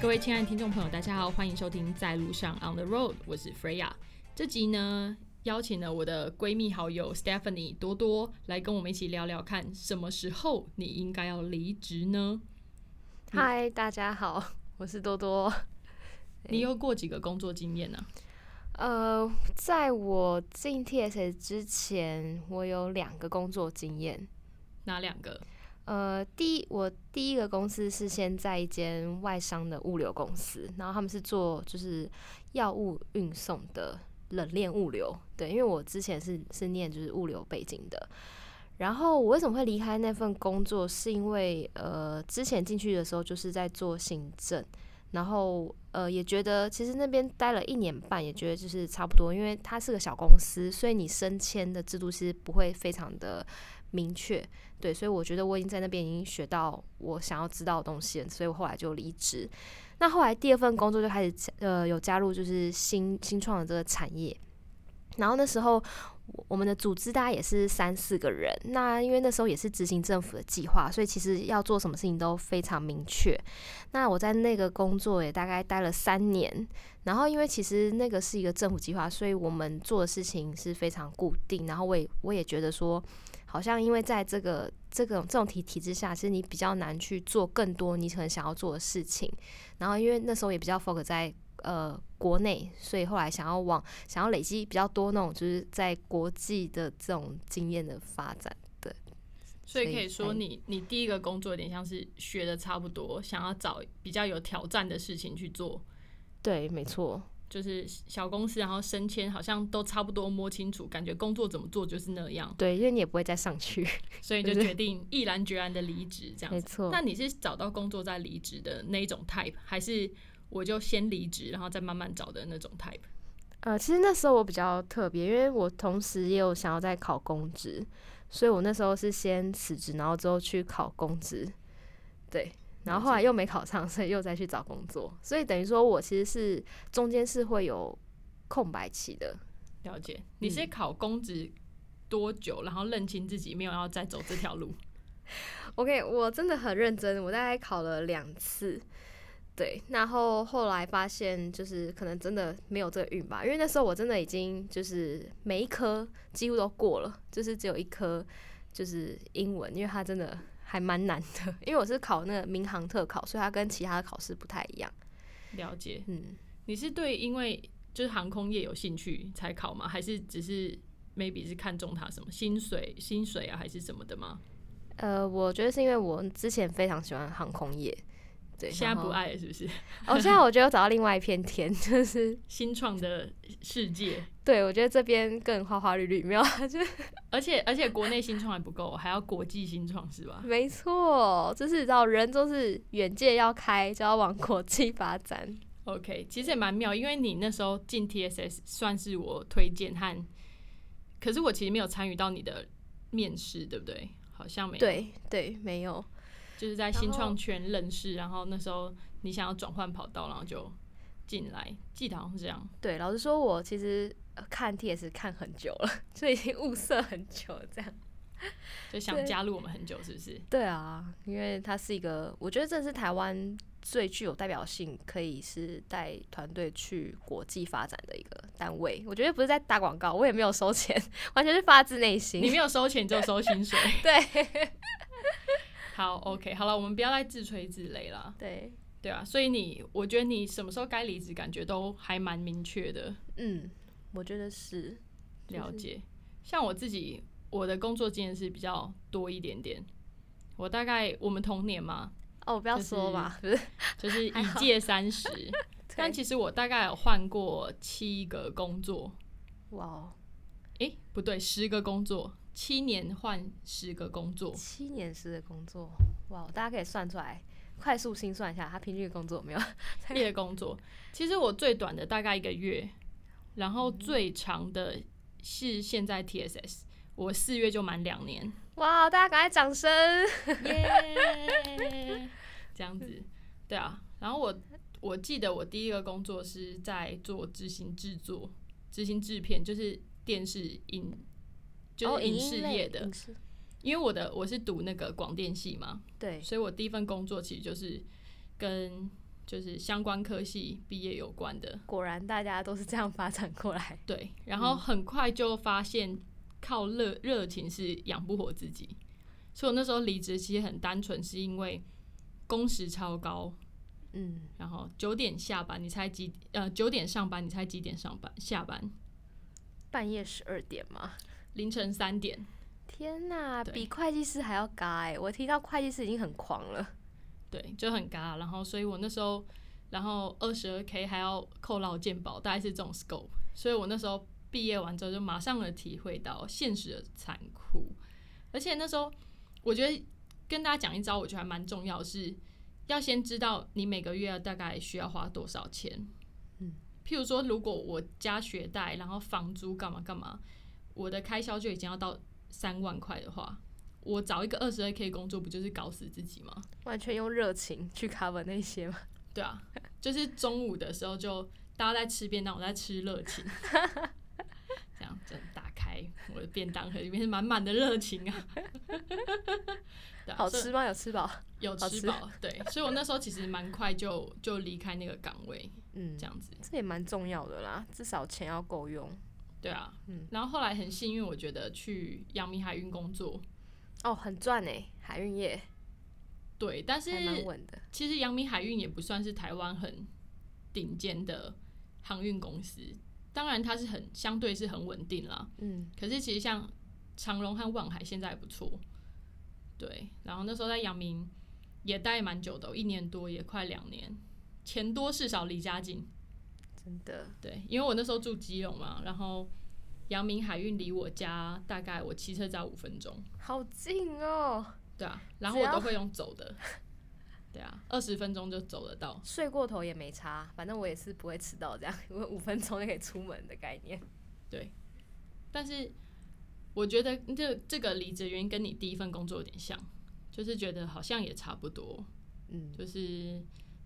各位亲爱的听众朋友，大家好，欢迎收听在路上 On the Road，我是 Freya。这集呢，邀请了我的闺蜜好友 Stephanie 多多来跟我们一起聊聊，看什么时候你应该要离职呢？嗨，大家好，我是多多。你有过几个工作经验呢？呃，在我进 TSA 之前，我有两个工作经验。哪两个？呃，第一，我第一个公司是先在一间外商的物流公司，然后他们是做就是药物运送的冷链物流。对，因为我之前是是念就是物流背景的。然后我为什么会离开那份工作？是因为呃，之前进去的时候就是在做行政，然后呃也觉得其实那边待了一年半，也觉得就是差不多，因为它是个小公司，所以你升迁的制度其实不会非常的。明确对，所以我觉得我已经在那边已经学到我想要知道的东西了，所以我后来就离职。那后来第二份工作就开始呃有加入就是新新创的这个产业，然后那时候我们的组织大概也是三四个人，那因为那时候也是执行政府的计划，所以其实要做什么事情都非常明确。那我在那个工作也大概待了三年，然后因为其实那个是一个政府计划，所以我们做的事情是非常固定，然后我也我也觉得说。好像因为在这个这个这种体体制下，其实你比较难去做更多你可能想要做的事情。然后因为那时候也比较 focus 在呃国内，所以后来想要往想要累积比较多那种就是在国际的这种经验的发展。对，所以可以说你你第一个工作有点像是学的差不多，想要找比较有挑战的事情去做。对，没错。就是小公司，然后升迁好像都差不多摸清楚，感觉工作怎么做就是那样。对，因为你也不会再上去，所以就决定毅然决然的离职，这样。没错。那你是找到工作再离职的那一种 type，还是我就先离职，然后再慢慢找的那种 type？呃，其实那时候我比较特别，因为我同时也有想要再考公职，所以我那时候是先辞职，然后之后去考公职。对。然后后来又没考上，所以又再去找工作，所以等于说我其实是中间是会有空白期的。了解，你是考公职多久，然后认清自己没有要再走这条路？OK，我真的很认真，我大概考了两次，对，然后后来发现就是可能真的没有这个运吧，因为那时候我真的已经就是每一科几乎都过了，就是只有一科就是英文，因为它真的。还蛮难的，因为我是考那个民航特考，所以它跟其他的考试不太一样。了解，嗯，你是对因为就是航空业有兴趣才考吗？还是只是 maybe 是看中它什么薪水、薪水啊，还是什么的吗？呃，我觉得是因为我之前非常喜欢航空业。对，现在不爱了是不是？哦，现在我觉得找到另外一片天，就是 新创的世界。对，我觉得这边更花花绿绿，没有，就 而且而且国内新创还不够，还要国际新创是吧？没错，就是知道人都是远界要开，就要往国际发展。OK，其实也蛮妙，因为你那时候进 TSS 算是我推荐和，可是我其实没有参与到你的面试，对不对？好像没有。对对，没有。就是在新创圈认识，然后那时候你想要转换跑道，然后就进来，记得好像是这样。对，老实说，我其实看 T S 看很久了，就已经物色很久了，这样 就想加入我们很久，是不是？对啊，因为它是一个，我觉得这是台湾最具有代表性，可以是带团队去国际发展的一个单位。我觉得不是在打广告，我也没有收钱，完全是发自内心。你没有收钱，就收薪水。对。好，OK，好了，我们不要再自吹自擂了。对，对啊，所以你，我觉得你什么时候该离职，感觉都还蛮明确的。嗯，我觉得是了解。像我自己，我的工作经验是比较多一点点。我大概我们同年嘛，哦，不要说吧，不是，就是一届三十。但其实我大概有换过七个工作。哇，哎，不对，十个工作。七年换十个工作，七年十个工作，哇！大家可以算出来，快速心算一下，他平均的工作有没有？业工作，其实我最短的大概一个月，然后最长的是现在 TSS，我四月就满两年。哇！大家赶快掌声，耶！这样子，对啊，然后我我记得我第一个工作是在做执行制作、执行制片，就是电视影，就是影视业的。哦因为我的我是读那个广电系嘛，对，所以我第一份工作其实就是跟就是相关科系毕业有关的。果然大家都是这样发展过来。对，然后很快就发现靠热热情是养不活自己，所以我那时候离职其实很单纯，是因为工时超高，嗯，然后九点下班，你猜几呃九点上班，你猜几点上班下班？半夜十二点嘛。凌晨三点，天呐，比会计师还要嘎哎、我听到会计师已经很狂了。对，就很尬。然后所以我那时候，然后二十二 k 还要扣劳健保，大概是这种 scope，所以我那时候毕业完之后就马上的体会到现实的残酷，而且那时候我觉得跟大家讲一招，我觉得还蛮重要的是，要先知道你每个月大概需要花多少钱。嗯，譬如说，如果我加学贷，然后房租干嘛干嘛，我的开销就已经要到三万块的话，我找一个二十二 k 工作，不就是搞死自己吗？完全用热情去 cover 那些嘛。对啊，就是中午的时候就大家在吃便当，我在吃热情，这样子打开我的便当盒，里面是满满的热情啊，啊好吃吗？有吃饱？有吃饱，对，所以我那时候其实蛮快就就离开那个岗位，嗯，这样子，这也蛮重要的啦，至少钱要够用。对啊，嗯然后后来很幸运，我觉得去阳明海运工作，哦，很赚哎，海运业对，但是的。其实阳明海运也不算是台湾很顶尖的航运公司，当然它是很相对是很稳定啦。嗯，可是其实像长荣和万海现在也不错，对。然后那时候在阳明也待蛮久的哦、一年多也快两年，钱多事少离家近，真的。对，因为我那时候住基隆嘛，然后阳明海运离我家大概我骑车只要五分钟，好近哦，对啊，然后我都会用走的，对啊，二十分钟就走得到。睡过头也没差，反正我也是不会迟到这样，因为五分钟就可以出门的概念。对。但是我觉得这这个离职原因跟你第一份工作有点像，就是觉得好像也差不多，嗯，就是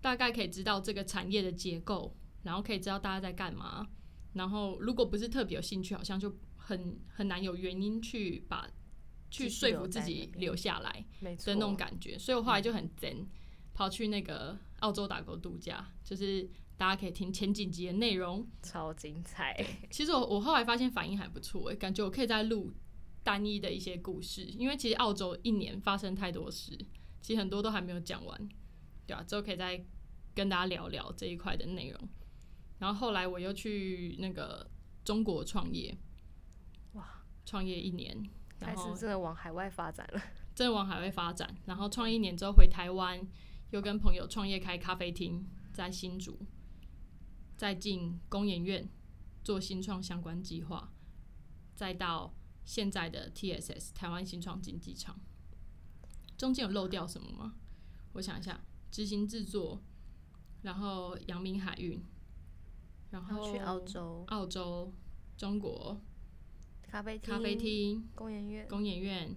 大概可以知道这个产业的结构，然后可以知道大家在干嘛。然后如果不是特别有兴趣，好像就很很难有原因去把去说服自己留下来没错。的那种感觉。所以我后来就很 zen，跑去那个澳洲打工度假，就是大家可以听前几集的内容。超精彩。其实我我后来发现反应还不错、欸，感觉我可以再录单一的一些故事，因为其实澳洲一年发生太多事，其实很多都还没有讲完，对啊，之后可以再跟大家聊聊这一块的内容。然后后来我又去那个中国创业，哇，创业一年，开然后始真的往海外发展了。真的往海外发展，然后创业一年之后回台湾，又跟朋友创业开咖啡厅，在新竹，再进工研院做新创相关计划，再到现在的 TSS 台湾新创经济场，中间有漏掉什么吗？我想一下，执行制作，然后阳明海运，然后去澳洲澳洲、中国咖啡厅、咖啡、厅、公园院、工研院。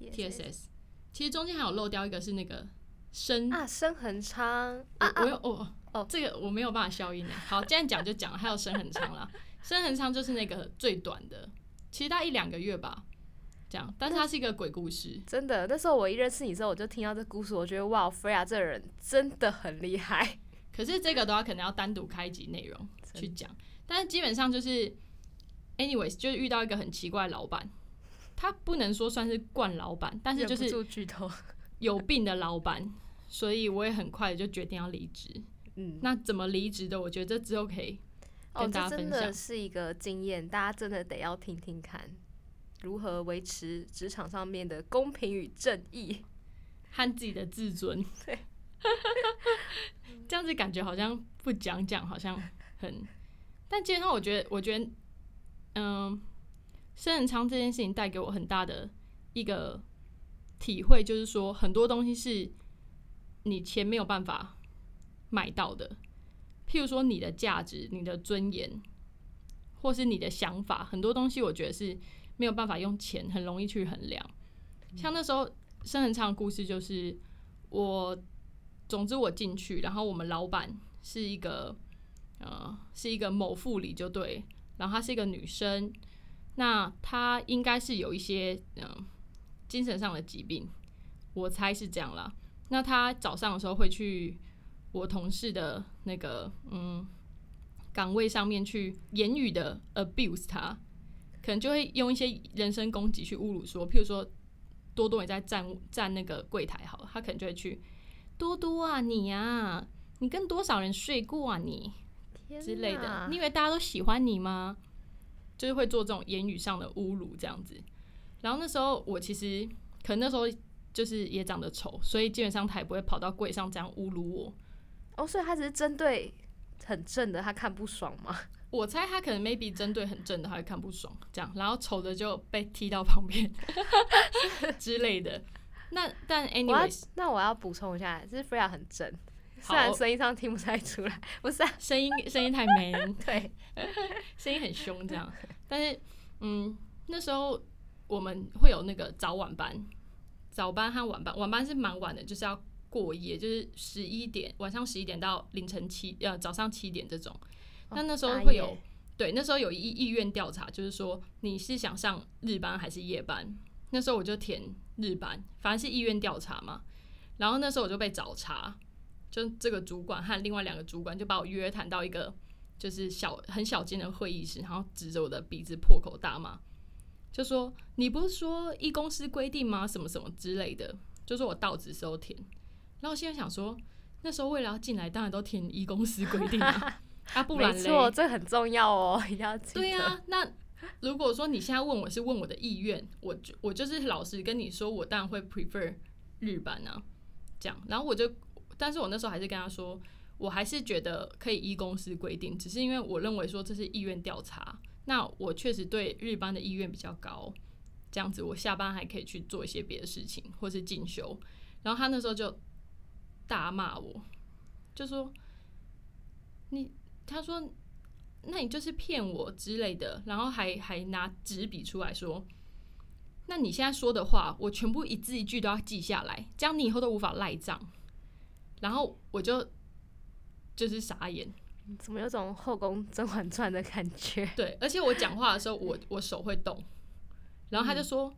TSS 其实中间还有漏掉一个是那个深，啊，深恒昌。啊我我啊，有哦哦。这个我没有办法消音的。好，既然讲就讲了，还有深很长啦，深很长就是那个最短的，其实大概一两个月吧，这样，但是它是一个鬼故事，真的，那时候我一认识你之后，我就听到这故事，我觉得哇，Freya 这个人真的很厉害。可是这个的话可能要单独开一集内容去讲，但是基本上就是，anyways，就是遇到一个很奇怪的老板，他不能说算是惯老板，但是就是住剧透，有病的老板，所以我也很快就决定要离职。嗯，那怎么离职的？我觉得这之后可以哦，跟大家分享。的是一个经验，大家真的得要听听看，如何维持职场上面的公平与正义。和自己的自尊。对，这样子感觉好像不讲讲，好像很，但基本上我觉得，我觉得，嗯，生人仓这件事情带给我很大的一个体会，就是说很多东西是你钱没有办法买到的，譬如说你的价值、你的尊严，或是你的想法，很多东西我觉得是没有办法用钱很容易去衡量。像那时候生人仓的故事，就是我总之我进去，然后我们老板是一个呃是一个某副理就对，然后她是一个女生，那她应该是有一些嗯、呃精神上的疾病，我猜是这样啦。那她早上的时候会去我同事的那个嗯岗位上面去言语的 abuse 他，可能就会用一些人身攻击去侮辱说，譬如说多多也在站站那个柜台好了，他可能就会去多多啊你啊，你跟多少人睡过啊你之类的，你以为大家都喜欢你吗？就是会做这种言语上的侮辱这样子。然后那时候我其实可能那时候就是也长得丑，所以基本上他也不会跑到柜上这样侮辱我。哦，所以他只是针对很正的，他看不爽吗？我猜他可能 maybe 针对很正的，他会看不爽这样，然后丑的就被踢到旁边 之类的。那但 anyways，那我要补充一下，就是 Freya 很正，好虽然声音上听不太出来，不是、啊？声音声音太 man，对，声音很凶这样。但是嗯，那时候我们会有那个早晚班，早班和晚班，晚班是蛮晚的，就是要过夜，就是十一点晚上十一点到凌晨七呃早上七点这种。那那时候会有夜对，那时候有意意愿调查，就是说你是想上日班还是夜班？那时候我就填日班，反正是意愿调查嘛。然后那时候我就被找茬，就这个主管和另外两个主管就把我约谈到一个就是小很小间的会议室，然后指着我的鼻子破口大骂，就说你不是说一公司规定吗？什么什么之类的，就说我到职时候填。然后我现在想说，那时候为了要进来，当然都填一公司规定啊，啊不然嘞没错，这很重要哦，要。对啊，那如果说你现在问我是问我的意愿，我就我就是老实跟你说，我当然会 prefer 日版啊，这样。然后我就，但是我那时候还是跟他说，我还是觉得可以依公司规定，只是因为我认为说这是意愿调查，那我确实对日班的意愿比较高，这样子我下班还可以去做一些别的事情或是进修。然后他那时候就大骂我，就说你，他说那你就是骗我之类的，然后还还拿纸笔出来说，那你现在说的话，我全部一字一句都要记下来，这样你以后都无法赖账。然后我就就是傻眼，怎么有种《后宫甄嬛传》的感觉？对，而且我讲话的时候，我我手会动，然后他就说：“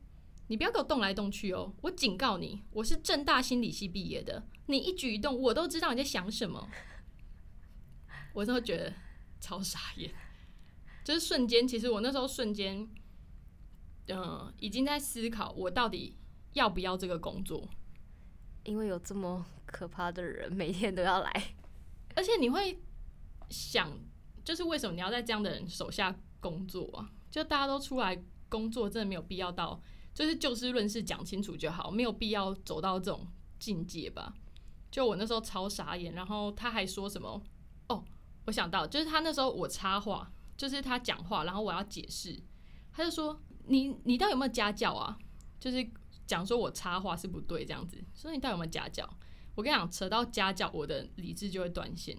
你不要给我动来动去哦，我警告你，我是正大心理系毕业的，你一举一动我都知道你在想什么。”我那时候觉得超傻眼，就是瞬间，其实我那时候瞬间，嗯、已经在思考我到底要不要这个工作，因为有这么可怕的人，每天都要来。而且你会想，就是为什么你要在这样的人手下工作啊？就大家都出来工作，真的没有必要到，就是就事论事讲清楚就好，没有必要走到这种境界吧？就我那时候超傻眼，然后他还说什么？哦，我想到，就是他那时候我插话，就是他讲话，然后我要解释，他就说你你到底有没有家教啊？就是讲说我插话是不对这样子，说你到底有没有家教？我跟你讲，扯到家教，我的理智就会断线。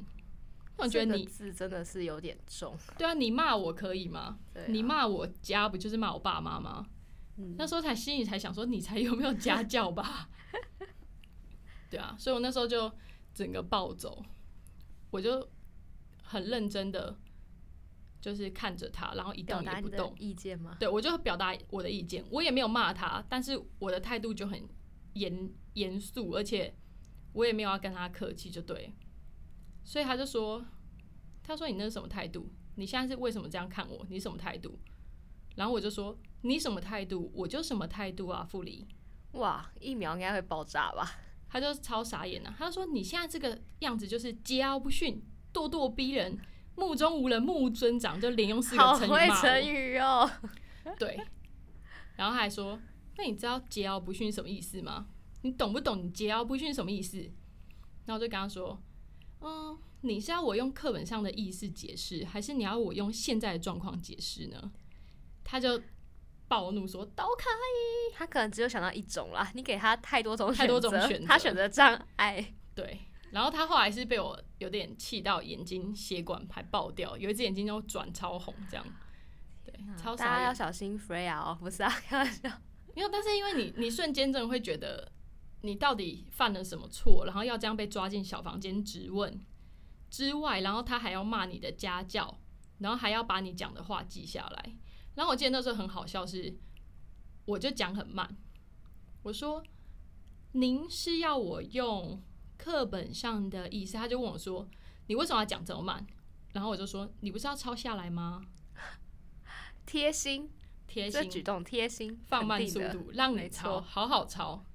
我觉得你这个字真的是有点重。对啊，你骂我可以吗？啊你骂我家不就是骂我爸妈吗？嗯那时候才心里才想说，你才有没有家教吧？对啊，所以我那时候就整个暴走，我就很认真的就是看着他，然后一动也不动。意见吗？对我就表达我的意见，我也没有骂他，但是我的态度就很严严肃，而且我也没有要跟他客气，就对。所以他就说，他说你那是什么态度？你现在是为什么这样看我？你什么态度？然后我就说你什么态度，我就什么态度啊，傅里。哇，疫苗应该会爆炸吧？他就超傻眼了、他就说你现在这个样子就是桀骜不驯、咄咄逼人、目中无人、目无尊长，就连用四好个成语成语哦！对，然后他还说：“那你知道桀骜不驯什么意思吗？你懂不懂你桀骜不驯什么意思？”然后我就跟他说：“嗯，你是要我用课本上的意思解释，还是你要我用现在的状况解释呢？”他就暴怒说：“都可以。他可能只有想到一种啦，你给他太多种太多种选择他选择障碍。”对，然后他后来是被我有点气到眼睛血管还爆掉，有一只眼睛就转超红，这样。对，超大家要。小心 Freya 哦，不是啊，开玩笑。没有，但是因为你你瞬间真的会觉得你到底犯了什么错，然后要这样被抓进小房间质问之外，然后他还要骂你的家教，然后还要把你讲的话记下来。然后我记得那时候很好笑是，我就讲很慢，我说您是要我用课本上的意思，他就问我说你为什么要讲这么慢？然后我就说你不是要抄下来吗？贴心，贴心这举动贴心，放慢速度，让你抄，好好抄，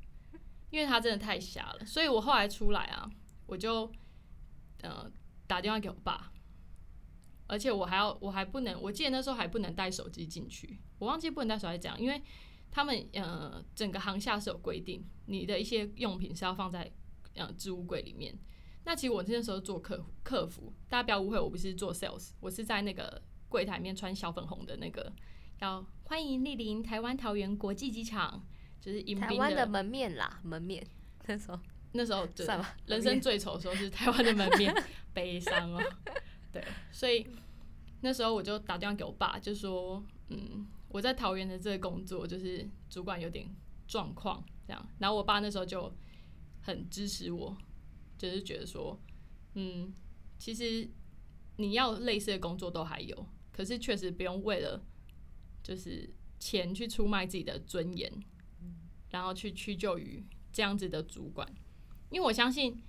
因为他真的太瞎了。所以我后来出来啊，我就呃打电话给我爸，而且我还要我还不能，我记得那时候还不能带手机进去，我忘记不能带手机这样，因为他们呃整个航厦是有规定，你的一些用品是要放在呃置物柜里面。那其实我那时候做客客服，大家不要误会，我不是做 sales，我是在那个柜台里面穿小粉红的那个，要欢迎莅临台湾桃园国际机场，就是迎宾台湾的门面啦，门面那时候那时候对算吧，人生最丑的时候是台湾的门面，悲伤哦。对，所以那时候我就打电话给我爸，就说，嗯，我在桃园的这个工作就是主管有点状况这样，然后我爸那时候就很支持我，就是觉得说，嗯，其实你要类似的工作都还有，可是确实不用为了就是钱去出卖自己的尊严，然后去屈就于这样子的主管，因为我相信，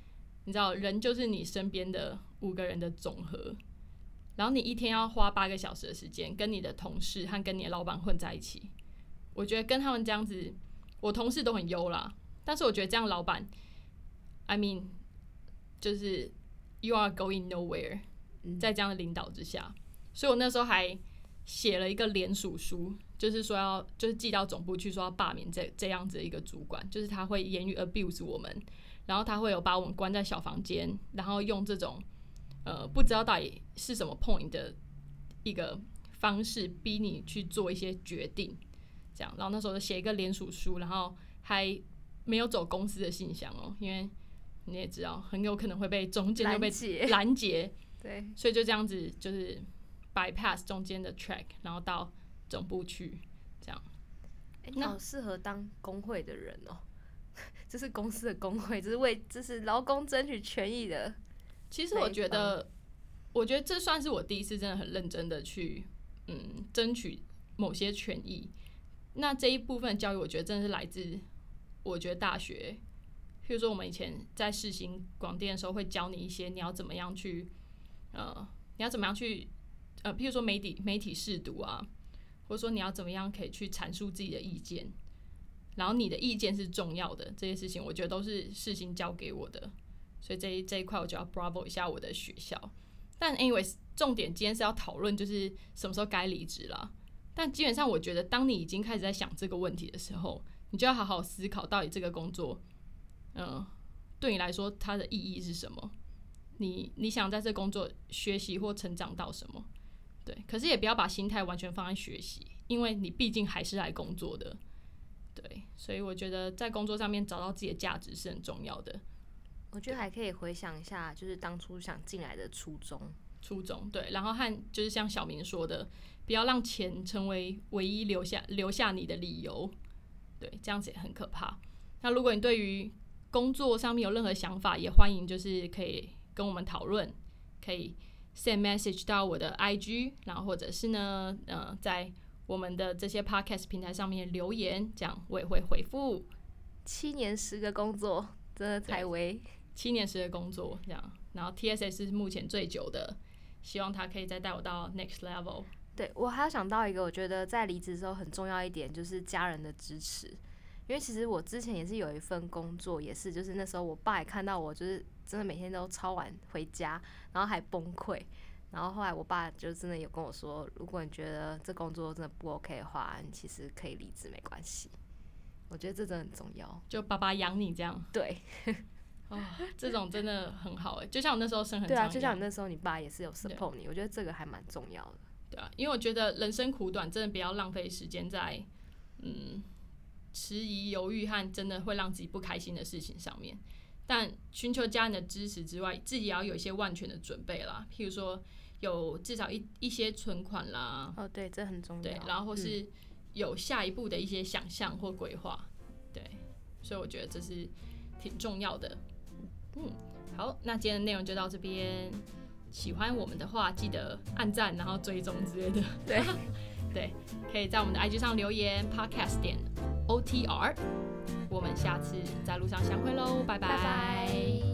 你知道，人就是你身边的五个人的总和，然后你一天要花八个小时的时间跟你的同事和跟你的老板混在一起，我觉得跟他们这样子，我同事都很优啦，但是我觉得这样老板，I mean，就是 you are going nowhere，嗯。在这样的领导之下，所以我那时候还写了一个联署书，就是说要就是寄到总部去，说要罢免这这样子的一个主管，就是他会言语 abuse 我们，然后他会有把我们关在小房间，然后用这种呃不知道到底是什么 point 的一个方式逼你去做一些决定，这样，然后那时候就写一个联署书，然后还没有走公司的信箱哦，因为你也知道很有可能会被中间就被拦截，对，所以就这样子就是 bypass 中间的 track，然后到总部去，这样。那好适合当工会的人哦。这是公司的工会，这是为这是劳工争取权益的。其实我觉得，我觉得这算是我第一次真的很认真的去嗯争取某些权益。那这一部分教育，我觉得真的是来自我觉得大学，譬如说我们以前在世新广电的时候，会教你一些你要怎么样去呃，你要怎么样去呃，譬如说媒体媒体试读啊，或者说你要怎么样可以去阐述自己的意见，然后你的意见是重要的这些事情，我觉得都是世新教给我的。所以这一这一块我就要 bravo 一下我的学校。但 anyways，重点今天是要讨论就是什么时候该离职啦。但基本上我觉得，当你已经开始在想这个问题的时候，你就要好好思考到底这个工作，嗯、对你来说它的意义是什么？你你想在这工作学习或成长到什么？对，可是也不要把心态完全放在学习，因为你毕竟还是来工作的。对，所以我觉得在工作上面找到自己的价值是很重要的。我觉得还可以回想一下，就是当初想进来的初衷。初衷对，然后和就是像小明说的，不要让钱成为唯一留下留下你的理由，对，这样子也很可怕。那如果你对于工作上面有任何想法，也欢迎就是可以跟我们讨论，可以 send message 到我的 IG，然后或者是呢，呃，在我们的这些 podcast 平台上面留言，这样我也会回复。七年十个工作，真的才为七年时的工作这样，然后 TSS 是目前最久的，希望他可以再带我到 next level。对我还要想到一个，我觉得在离职时候很重要一点就是家人的支持，因为其实我之前也是有一份工作，也是就是那时候我爸也看到我就是真的每天都超晚回家，然后还崩溃，然后后来我爸就真的有跟我说，如果你觉得这工作真的不 OK 的话，你其实可以离职没关系。我觉得这真的很重要。就爸爸养你这样对啊、这种真的很好哎，就像我那时候生很对啊，就像你那时候你爸也是有 support 你，我觉得这个还蛮重要的。对啊，因为我觉得人生苦短，真的不要浪费时间在嗯迟疑、犹豫和真的会让自己不开心的事情上面。但寻求家人的支持之外，自己也要有一些万全的准备啦，譬如说有至少一一些存款啦，哦，对，这很重要。对，然后或嗯是有下一步的一些想象或规划，对，所以我觉得这是挺重要的。嗯，好，那今天的内容就到这边。喜欢我们的话，记得按赞，然后追踪之类的。对 对，可以在我们的 IG 上留言，podcast 点 OTR。我们下次在路上相会喽，拜拜拜。